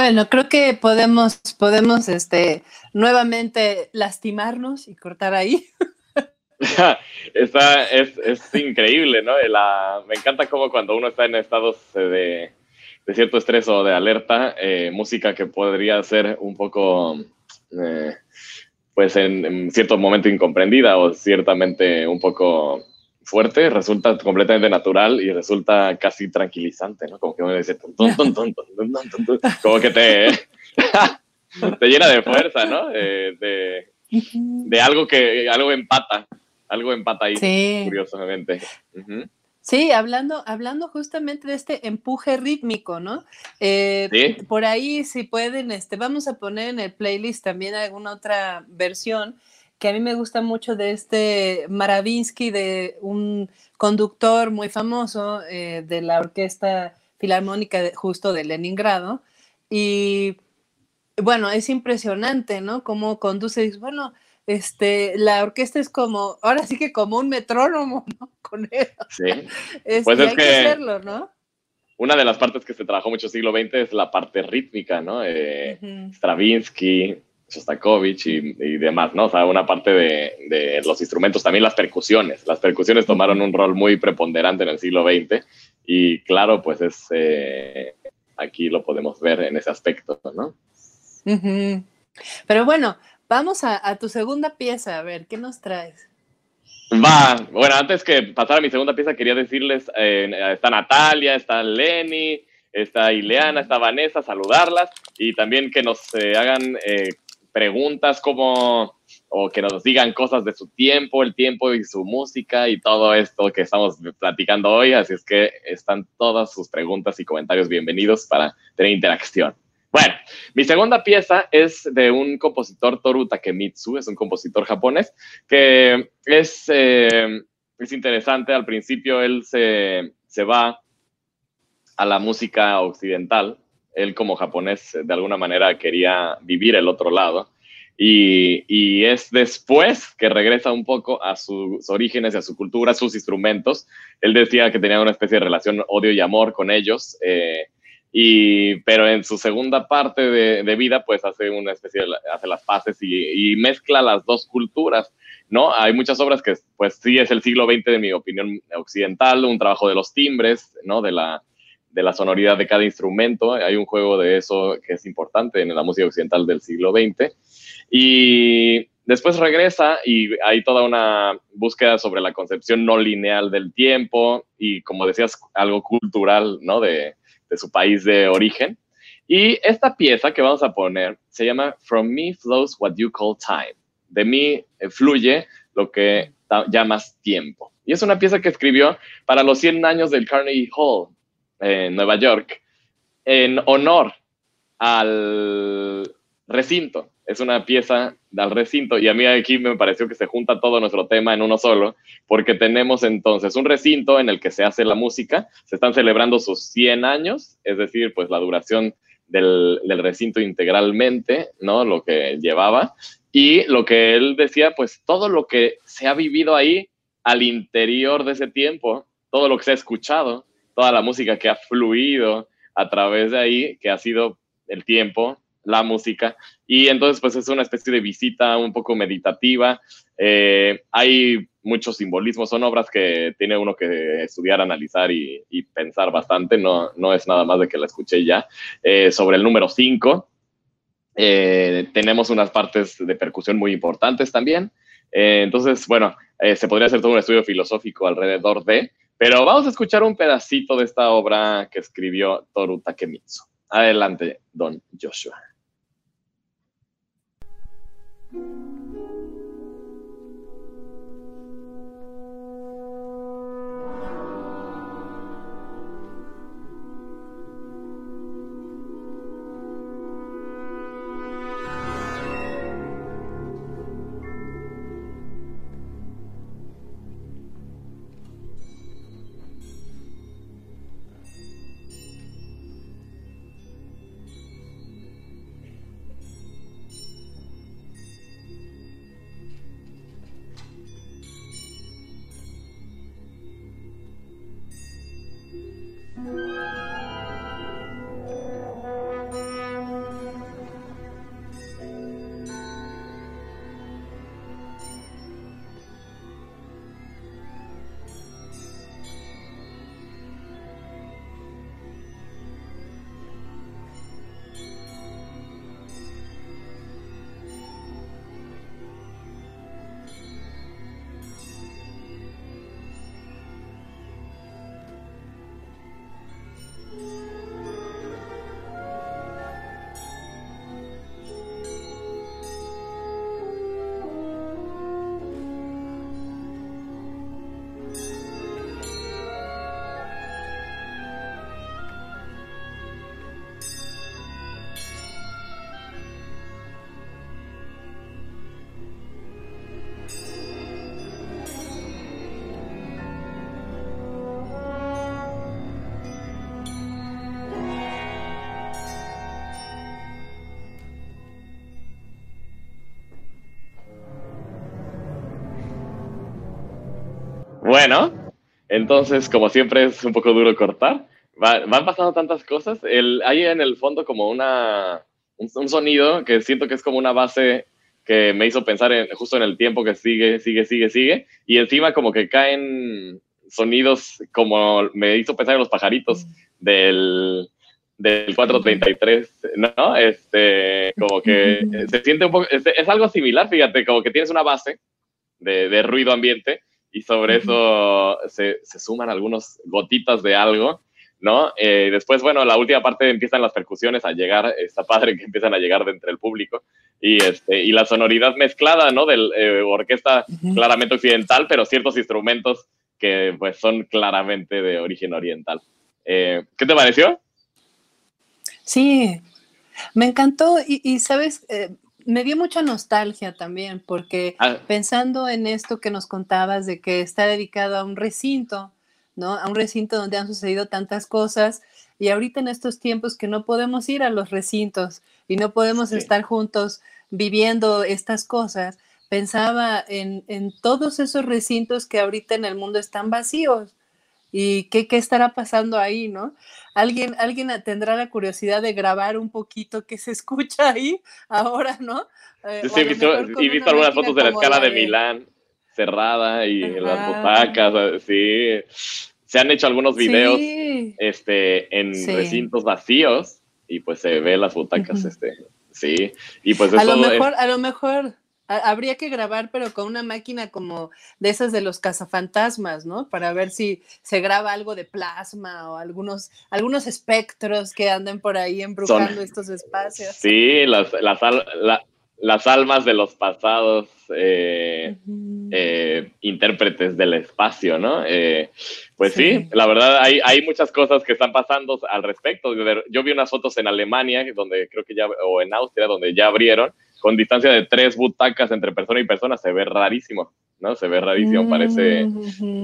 Bueno, creo que podemos, podemos este, nuevamente lastimarnos y cortar ahí. está, es, es, increíble, ¿no? Me encanta cómo cuando uno está en estados de, de cierto estrés o de alerta, eh, música que podría ser un poco, eh, pues en, en, cierto momento incomprendida o ciertamente un poco fuerte, resulta completamente natural y resulta casi tranquilizante, ¿no? Como que uno dice, como que te, te llena de fuerza, ¿no? De, de, algo que, algo empata, algo empata ahí, sí. curiosamente. Uh -huh. Sí, hablando, hablando justamente de este empuje rítmico, ¿no? Eh, ¿Sí? Por ahí, si pueden, este, vamos a poner en el playlist también alguna otra versión que a mí me gusta mucho de este Maravinsky, de un conductor muy famoso eh, de la Orquesta Filarmónica de, justo de Leningrado. Y bueno, es impresionante, ¿no? Cómo conduce, bueno, este, la orquesta es como, ahora sí que como un metrónomo, ¿no? Con él. Sí. Es, pues es hay que, que hacerlo, ¿no? Una de las partes que se trabajó mucho siglo XX es la parte rítmica, ¿no? Eh, uh -huh. Stravinsky, Shostakovich y, y, demás, ¿no? O sea, una parte de, de, los instrumentos, también las percusiones. Las percusiones tomaron un rol muy preponderante en el siglo XX y claro, pues es, eh, aquí lo podemos ver en ese aspecto, ¿no? Uh -huh. Pero bueno, vamos a, a, tu segunda pieza, a ver, ¿qué nos traes? Va, bueno, antes que pasar a mi segunda pieza, quería decirles, eh, está Natalia, está Lenny, está Ileana, está Vanessa, saludarlas y también que nos eh, hagan eh, preguntas como o que nos digan cosas de su tiempo, el tiempo y su música y todo esto que estamos platicando hoy. Así es que están todas sus preguntas y comentarios bienvenidos para tener interacción. Bueno, mi segunda pieza es de un compositor Toru Takemitsu, es un compositor japonés que es, eh, es interesante. Al principio él se, se va a la música occidental, él como japonés de alguna manera quería vivir el otro lado. Y, y, es después que regresa un poco a sus orígenes, a su cultura, a sus instrumentos. Él decía que tenía una especie de relación odio y amor con ellos, eh, y, pero en su segunda parte de, de, vida, pues hace una especie de, hace las paces y, y, mezcla las dos culturas, ¿no? Hay muchas obras que, pues sí, es el siglo XX, de mi opinión, occidental, un trabajo de los timbres, ¿no? De la, de la sonoridad de cada instrumento. Hay un juego de eso que es importante en la música occidental del siglo XX. Y, después regresa y hay toda una búsqueda sobre la concepción no lineal del tiempo y, como decías, algo cultural, ¿no? De, de su país de origen. Y esta pieza que vamos a poner se llama From Me Flows What You Call Time. De mí eh, fluye lo que llamas tiempo. Y es una pieza que escribió para los 100 años del Carnegie Hall en Nueva York, en honor al recinto. Es una pieza del recinto y a mí aquí me pareció que se junta todo nuestro tema en uno solo, porque tenemos entonces un recinto en el que se hace la música, se están celebrando sus 100 años, es decir, pues la duración del, recinto integralmente, ¿no? Lo que llevaba. Y lo que él decía, pues todo lo que se ha vivido ahí al interior de ese tiempo, todo lo que se ha escuchado, toda la música que ha fluido a través de ahí, que ha sido el tiempo, la música. Y entonces, pues es una especie de visita un poco meditativa. Eh, hay muchos simbolismos, son obras que tiene uno que estudiar, analizar y, pensar bastante, no, no es nada más de que la escuché ya. Eh, sobre el número 5, eh, tenemos unas partes de percusión muy importantes también. entonces, bueno, se podría hacer todo un estudio filosófico alrededor de, pero vamos a escuchar un pedacito de esta obra que escribió Toru Takemitsu. Adelante, don Joshua. Bueno, entonces, como siempre, es un poco duro cortar. van pasando tantas cosas. El, hay en el fondo como una, un, sonido que siento que es como una base que me hizo pensar en, justo en el tiempo que sigue, sigue, sigue, sigue. Y encima como que caen sonidos como me hizo pensar en los pajaritos del, del 433, ¿no? Este, como que se siente un poco, es, algo similar, fíjate, como que tienes una base de, de ruido ambiente y sobre eso se, se, suman algunas gotitas de algo, ¿no? Eh, después, bueno, la última parte empiezan las percusiones a llegar, está padre que empiezan a llegar de entre el público y, este, y la sonoridad mezclada, ¿no? De eh, orquesta claramente occidental, pero ciertos instrumentos que pues son claramente de origen oriental. Eh, ¿Qué te pareció? Sí, me encantó y, y sabes, me dio mucha nostalgia también, porque ah. pensando en esto que nos contabas de que está dedicado a un recinto, ¿no? A un recinto donde han sucedido tantas cosas y ahorita en estos tiempos que no podemos ir a los recintos y no podemos estar juntos viviendo estas cosas, pensaba en, en, todos esos recintos que ahorita en el mundo están vacíos y qué, qué estará pasando ahí, ¿no? Alguien, alguien tendrá la curiosidad de grabar un poquito que se escucha ahí ahora, ¿no? Eh, sí, he visto, algunas fotos de la escala de, Milán cerrada y las butacas, sí. Se han hecho algunos videos este, en recintos vacíos y pues se ve las butacas, este, sí. Y pues a lo mejor, a lo mejor habría que grabar, pero con una máquina como de esas de los cazafantasmas, ¿no? Para ver si se graba algo de plasma o algunos, algunos espectros que anden por ahí embrujando estos espacios. Sí, las, las, las almas de los pasados eh, eh, intérpretes del espacio, ¿no? Eh, pues sí. la verdad hay, hay muchas cosas que están pasando al respecto. Yo vi unas fotos en Alemania, donde creo que ya, o en Austria, donde ya abrieron, con distancia de tres butacas entre persona y persona, se ve rarísimo, ¿no? Se ve rarísimo, parece,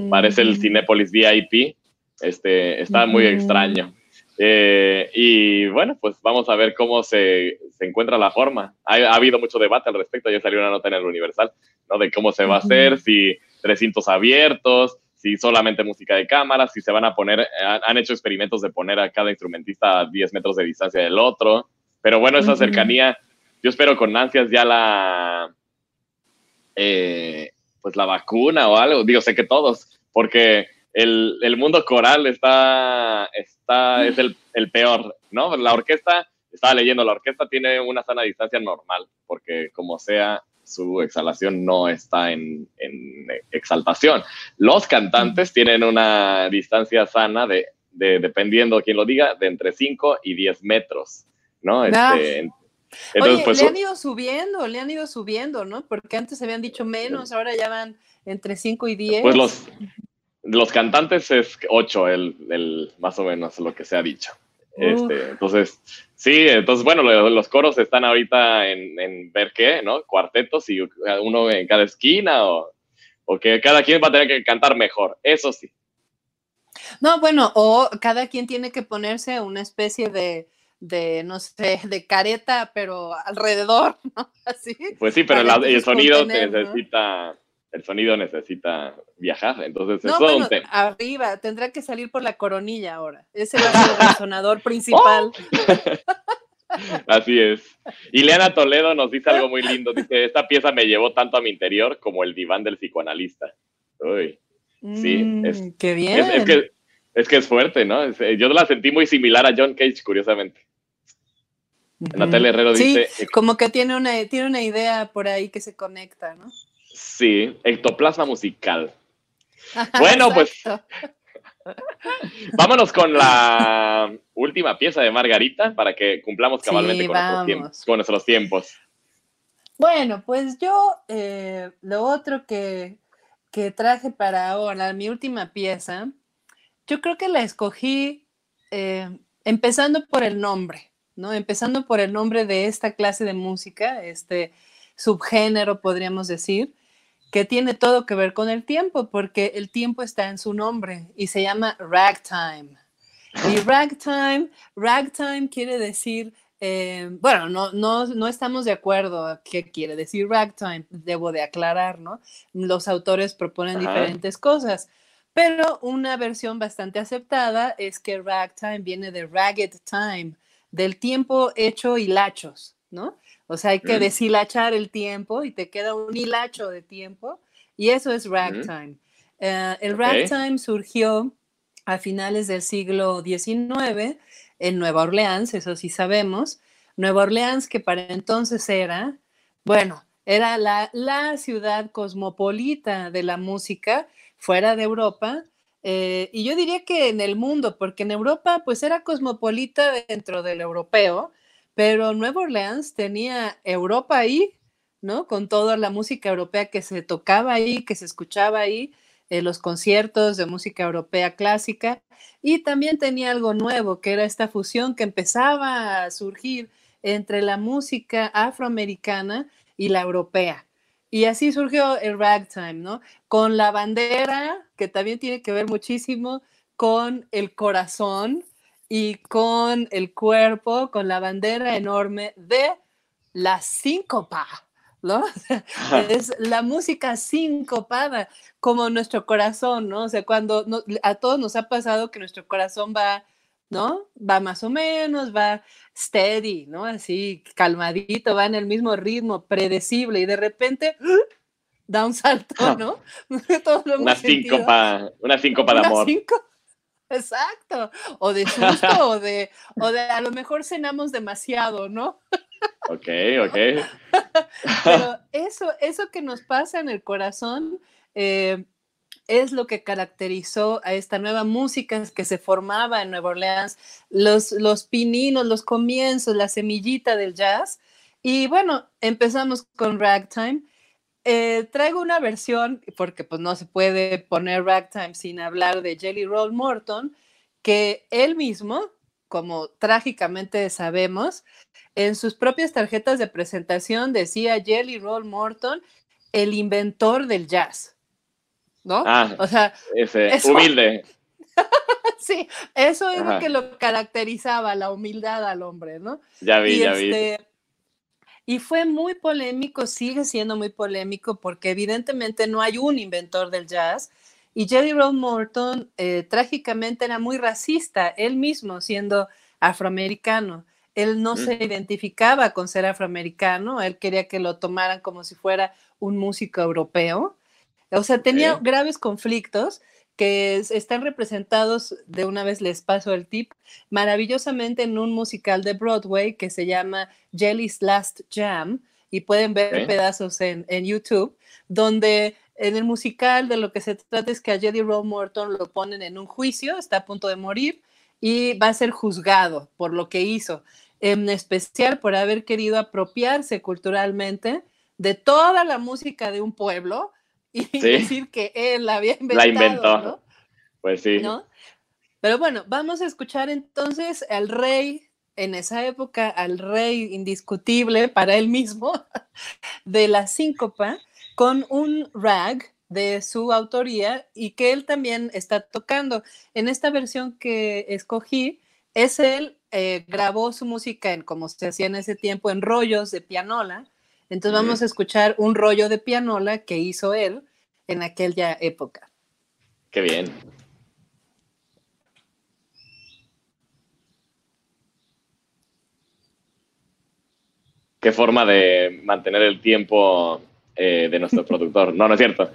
parece el Cinépolis VIP, este, está muy extraño. Eh, y bueno, pues vamos a ver cómo se, se encuentra la forma. Ha, ha, habido mucho debate al respecto, ya salió una nota en el Universal, ¿no? De cómo se va a hacer, si recintos abiertos, si solamente música de cámara, si se van a poner, han, han, hecho experimentos de poner a cada instrumentista a 10 metros de distancia del otro, pero bueno, esa cercanía yo espero con ansias ya la, eh, pues la vacuna o algo. Digo, sé que todos, porque el, el mundo coral está, está es el, el, peor, ¿no? La orquesta, estaba leyendo, la orquesta tiene una sana distancia normal, porque como sea, su exhalación no está en, en exaltación. Los cantantes tienen una distancia sana de, de, dependiendo de quién lo diga, de entre 5 y 10 metros, ¿no? Este, Oye, pues, le han ido subiendo, le han ido subiendo, ¿no? Porque antes habían dicho menos, ahora ya van entre 5 y 10. Pues los, los cantantes es 8, el, el, más o menos lo que se ha dicho. Este, entonces, sí, entonces, bueno, los coros están ahorita en, en, ver qué, ¿no? Cuartetos y uno en cada esquina o, o que cada quien va a tener que cantar mejor, eso sí. No, bueno, o cada quien tiene que ponerse una especie de, de, no sé, de careta, pero alrededor, ¿no? Así. Pues sí, pero el sonido necesita, el sonido necesita viajar, entonces no, bueno, Arriba, tendrá que salir por la coronilla ahora. Ese va a ser el resonador principal. Así es. Y Leana Toledo nos dice algo muy lindo. Dice, esta pieza me llevó tanto a mi interior como el diván del psicoanalista. Uy. Sí, mm, es, qué bien. Es, es, que, es que es fuerte, ¿no? Yo la sentí muy similar a John Cage, curiosamente. Natalia Herrero dice. Como que tiene una, tiene una idea por ahí que se conecta, ¿no? Sí, ectoplasma musical. bueno, pues. Vámonos con la última pieza de Margarita para que cumplamos cabalmente sí, con, nuestros tiempos, con, nuestros tiempos, Bueno, pues yo eh, lo otro que, que traje para ahora, mi última pieza, yo creo que la escogí eh, empezando por el nombre. ¿No? Empezando por el nombre de esta clase de música, este subgénero, podríamos decir, que tiene todo que ver con el tiempo, porque el tiempo está en su nombre y se llama ragtime. Y ragtime, ragtime quiere decir, eh, bueno, no, no, no, estamos de acuerdo a qué quiere decir ragtime, debo de aclarar, ¿no? Los autores proponen Ajá. diferentes cosas, pero una versión bastante aceptada es que ragtime viene de ragged time, del tiempo hecho hilachos, ¿no? O sea, hay que mm. deshilachar el tiempo y te queda un hilacho de tiempo y eso es ragtime. Mm. Uh, el okay. ragtime surgió a finales del siglo XIX en Nueva Orleans, eso sí sabemos. Nueva Orleans, que para entonces era, bueno, era la, la ciudad cosmopolita de la música fuera de Europa eh, y yo diría que en el mundo, porque en Europa pues era cosmopolita dentro del europeo, pero Nueva Orleans tenía Europa ahí, ¿no? Con toda la música europea que se tocaba ahí, que se escuchaba ahí, eh, los conciertos de música europea clásica, y también tenía algo nuevo, que era esta fusión que empezaba a surgir entre la música afroamericana y la europea. Y así surgió el ragtime, ¿no? Con la bandera, que también tiene que ver muchísimo con el corazón y con el cuerpo, con la bandera enorme de la síncopa, ¿no? es la música sincopada, como nuestro corazón, ¿no? O sea, cuando no, a todos nos ha pasado que nuestro corazón va ¿no? Va más o menos, va steady, ¿no? Así, calmadito, va en el mismo ritmo, predecible, y de repente da un salto, ¿no? una síncopa, una síncopa de amor. Síncopa. Exacto, o de susto, o de, o de a lo mejor cenamos demasiado, ¿no? Ok, ok. pero eso, eso que nos pasa en el corazón eh, es lo que caracterizó a esta nueva música que se formaba en Nueva Orleans, los, los pininos, los comienzos, la semillita del jazz. Y bueno, empezamos con ragtime. Eh, traigo una versión, porque pues no se puede poner ragtime sin hablar de Jelly Roll Morton, que él mismo, como trágicamente sabemos, en sus propias tarjetas de presentación decía Jelly Roll Morton, el inventor del jazz. ¿No? Ah, o sea, ese, humilde. sí, eso es lo que lo caracterizaba, la humildad al hombre, ¿no? Ya vi, ya vi. Este, y fue muy polémico, sigue siendo muy polémico, porque evidentemente no hay un inventor del jazz. Y Jerry Roll Morton eh, trágicamente era muy racista, él mismo siendo afroamericano. Él no se identificaba con ser afroamericano, él quería que lo tomaran como si fuera un músico europeo. O sea, tenía graves conflictos que están representados, de una vez les paso el tip, maravillosamente en un musical de Broadway que se llama Jelly's Last Jam, y pueden ver pedazos en, en, YouTube, donde en el musical de lo que se trata es que a Jelly Roll Morton lo ponen en un juicio, está a punto de morir, y va a ser juzgado por lo que hizo, en especial por haber querido apropiarse culturalmente de toda la música de un pueblo y decir que él la había inventado. La inventó. Pues sí. Pero bueno, vamos a escuchar entonces al rey, en esa época, al rey indiscutible para él mismo, de la síncopa, con un rag de su autoría y que él también está tocando. En esta versión que escogí, es él, eh, grabó su música en, como se hacía en ese tiempo, en rollos de pianola, entonces vamos a escuchar un rollo de pianola que hizo él en aquella época. Qué bien. Qué forma de mantener el tiempo eh, de nuestro productor. No, no es cierto.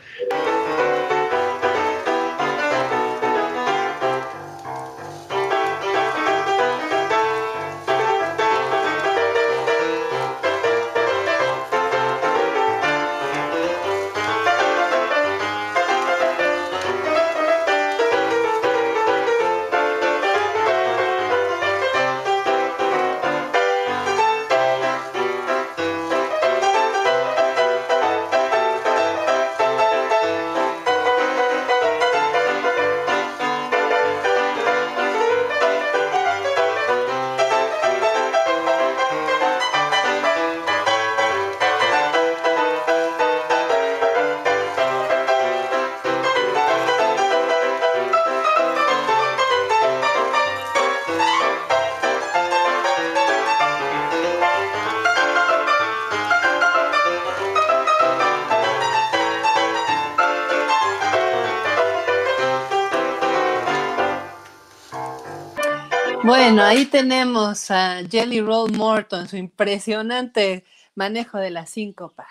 Bueno, ahí tenemos a Jelly Roll Morton, su impresionante manejo de la síncopa.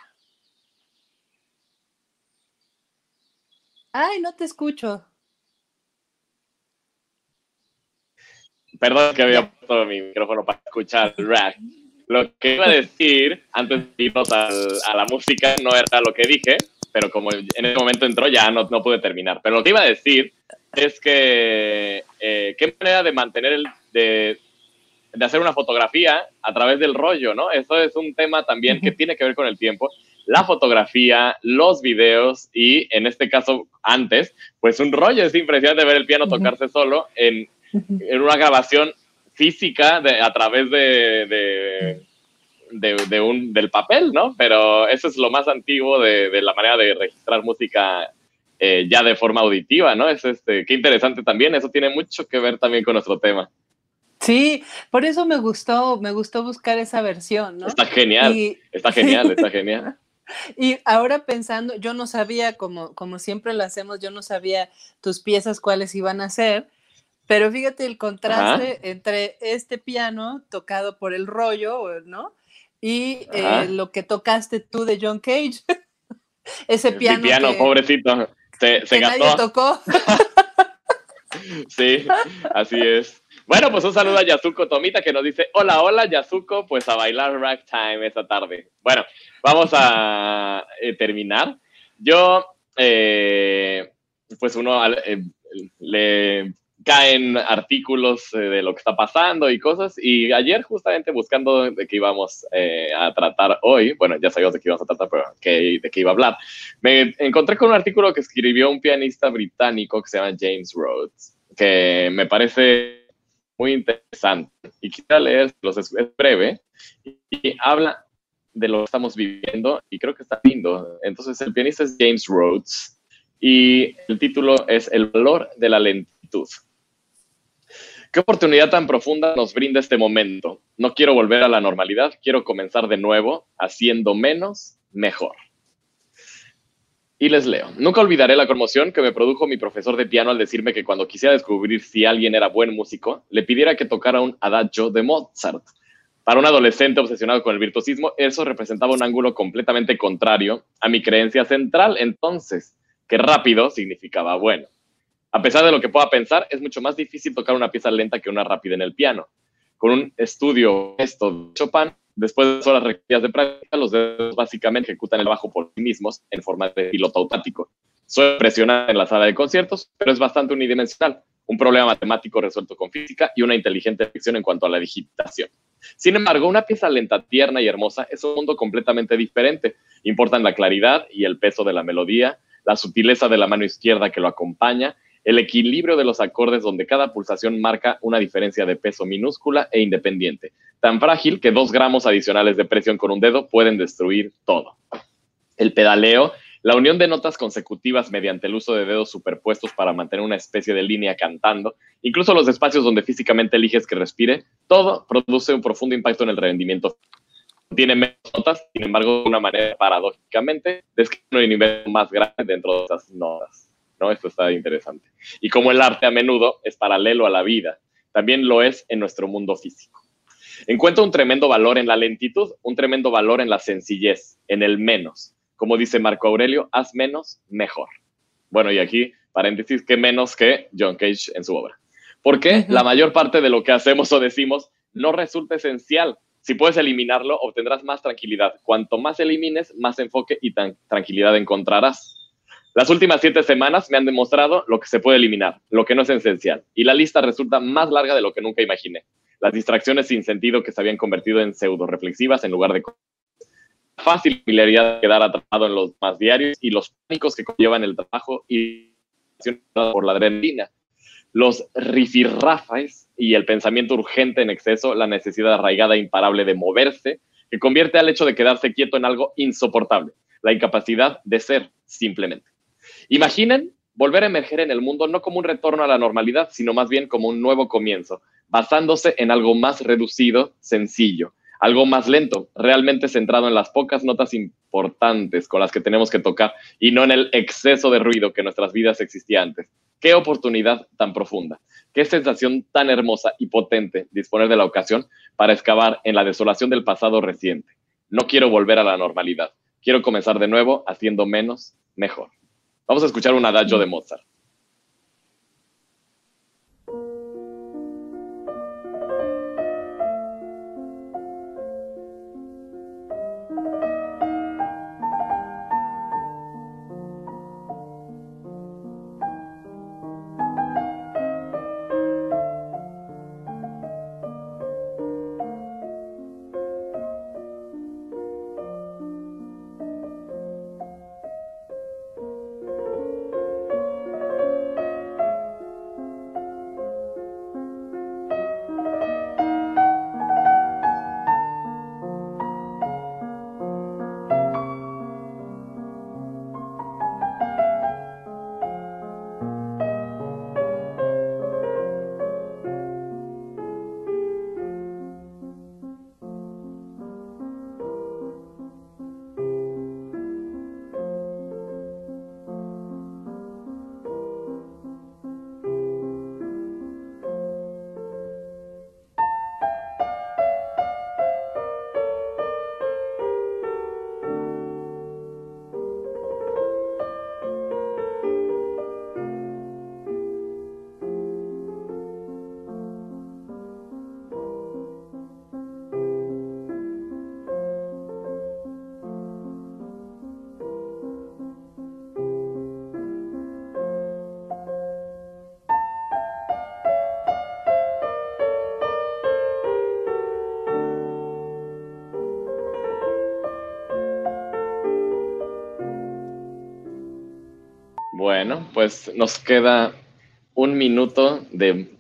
Ay, no te escucho. Perdón que había puesto mi micrófono para escuchar rap. Lo que iba a decir antes de irnos a la música no era lo que dije, pero como en ese momento entró ya no, no pude terminar. Pero lo que iba a decir es que eh, qué manera de mantener el, de, de, hacer una fotografía a través del rollo, ¿no? Eso es un tema también que tiene que ver con el tiempo. La fotografía, los videos y en este caso antes, pues un rollo es impresionante ver el piano tocarse solo en, en, una grabación física de, a través de, de, de, un, del papel, ¿no? Pero eso es lo más antiguo de, la manera de registrar música eh, ya de forma auditiva, ¿no? Es este, qué interesante también, eso tiene mucho que ver también con nuestro tema. Sí, por eso me gustó, me gustó buscar esa versión, ¿no? Está genial, está genial, está genial. Y ahora pensando, yo no sabía, como, como siempre lo hacemos, yo no sabía tus piezas cuáles iban a ser, pero fíjate el contraste entre este piano tocado por el rollo, ¿no? Y eh, lo que tocaste tú de John Cage. Ese piano. Mi piano, pobrecito. Se, se que nadie tocó. sí, así es. Bueno, pues un saludo a Yasuko Tomita que nos dice, hola, hola Yasuko, pues a bailar ragtime esta tarde. Bueno, vamos a eh, terminar. Yo, eh, pues uno eh, le caen artículos de lo que está pasando y cosas. Y ayer justamente buscando de qué íbamos a tratar hoy, bueno, ya sabíamos de qué íbamos a tratar, pero de qué iba a hablar, me encontré con un artículo que escribió un pianista británico que se llama James Rhodes, que me parece muy interesante. Y quisiera leer, los es breve, y habla de lo que estamos viviendo y creo que está lindo. Entonces, el pianista es James Rhodes y el título es El valor de la lentitud. ¿Qué oportunidad tan profunda nos brinda este momento? No quiero volver a la normalidad, quiero comenzar de nuevo, haciendo menos, mejor. Y les leo. Nunca olvidaré la conmoción que me produjo mi profesor de piano al decirme que cuando quisiera descubrir si alguien era buen músico, le pidiera que tocara un adagio de Mozart. Para un adolescente obsesionado con el virtuosismo, eso representaba un ángulo completamente contrario a mi creencia central entonces, que rápido significaba bueno. A pesar de lo que pueda pensar, es mucho más difícil tocar una pieza lenta que una rápida en el piano. Con un estudio esto de Chopin, Después de horas requeridas de práctica, los dedos básicamente ejecutan el bajo por sí mismos en forma de piloto automático. Suele presionar en la sala de conciertos, pero es bastante unidimensional. Un problema matemático resuelto con física y una inteligente elección en cuanto a la digitación. Sin embargo, una pieza lenta, tierna y hermosa es un mundo completamente diferente. Importan la claridad y el peso de la melodía, la sutileza de la mano izquierda que lo acompaña el equilibrio de los acordes donde cada pulsación marca una diferencia de peso minúscula e independiente, tan frágil que dos gramos adicionales de presión con un dedo pueden destruir todo. El pedaleo, la unión de notas consecutivas mediante el uso de dedos superpuestos para mantener una especie de línea cantando, incluso los espacios donde físicamente eliges que respire, todo produce un profundo impacto en el rendimiento. Tiene menos notas, sin embargo, de una manera paradójicamente, describe un nivel más grande dentro de esas notas. ¿No? Esto está interesante. Y como el arte a menudo es paralelo a la vida, también lo es en nuestro mundo físico. Encuentro un tremendo valor en la lentitud, un tremendo valor en la sencillez, en el menos. Como dice Marco Aurelio, haz menos, mejor. Bueno, y aquí, paréntesis, ¿qué menos que John Cage en su obra? Porque la mayor parte de lo que hacemos o decimos no resulta esencial. Si puedes eliminarlo, obtendrás más tranquilidad. Cuanto más elimines, más enfoque y tranquilidad encontrarás. Las últimas siete semanas me han demostrado lo que se puede eliminar, lo que no es esencial, y la lista resulta más larga de lo que nunca imaginé. Las distracciones sin sentido que se habían convertido en pseudo reflexivas en lugar de fácil de quedar atrapado en los más diarios y los pánicos que conllevan el trabajo y por la adrenalina, los rifirrafes y el pensamiento urgente en exceso, la necesidad arraigada e imparable de moverse, que convierte al hecho de quedarse quieto en algo insoportable, la incapacidad de ser simplemente. Imaginen volver a emerger en el mundo no como un retorno a la normalidad, sino más bien como un nuevo comienzo, basándose en algo más reducido, sencillo, algo más lento, realmente centrado en las pocas notas importantes con las que tenemos que tocar y no en el exceso de ruido que nuestras vidas existía antes. Qué oportunidad tan profunda, qué sensación tan hermosa y potente disponer de la ocasión para excavar en la desolación del pasado reciente. No quiero volver a la normalidad, quiero comenzar de nuevo haciendo menos, mejor. Vamos a escuchar un adagio de Mozart. Bueno, pues nos queda un minuto de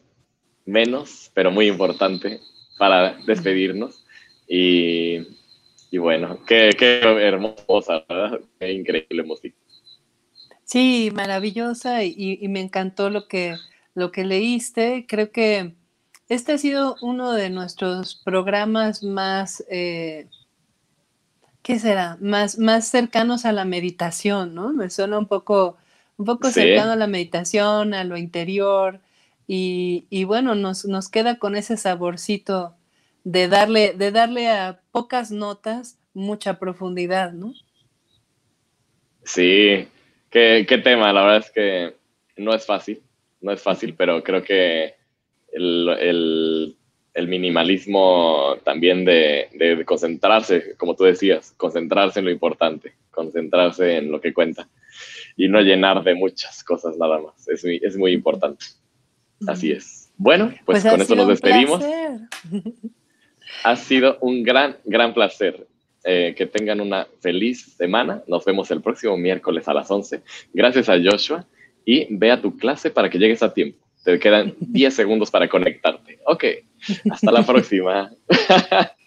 menos, pero muy importante para despedirnos. Y, bueno, qué, qué hermosa, ¿verdad? Qué increíble música. Sí, maravillosa y, me encantó lo que, lo que leíste. Creo que este ha sido uno de nuestros programas más, eh, ¿qué será? Más, más cercanos a la meditación, ¿no? Me suena un poco, un poco cercano a la meditación, a lo interior. Y, bueno, nos, nos, queda con ese saborcito de darle, de darle a pocas notas mucha profundidad, ¿no? Sí, qué, qué tema, la verdad es que no es fácil, no es fácil, pero creo que el, minimalismo también de, concentrarse, como tú decías, concentrarse en lo importante, concentrarse en lo que cuenta y no llenar de muchas cosas nada más. Es muy, es muy importante. Así es. Bueno, pues, pues con eso nos despedimos. Ha sido un gran, gran placer. Eh, que tengan una feliz semana. Nos vemos el próximo miércoles a las 11. Gracias a Joshua y ve a tu clase para que llegues a tiempo. Te quedan 10 segundos para conectarte. Ok, hasta la próxima.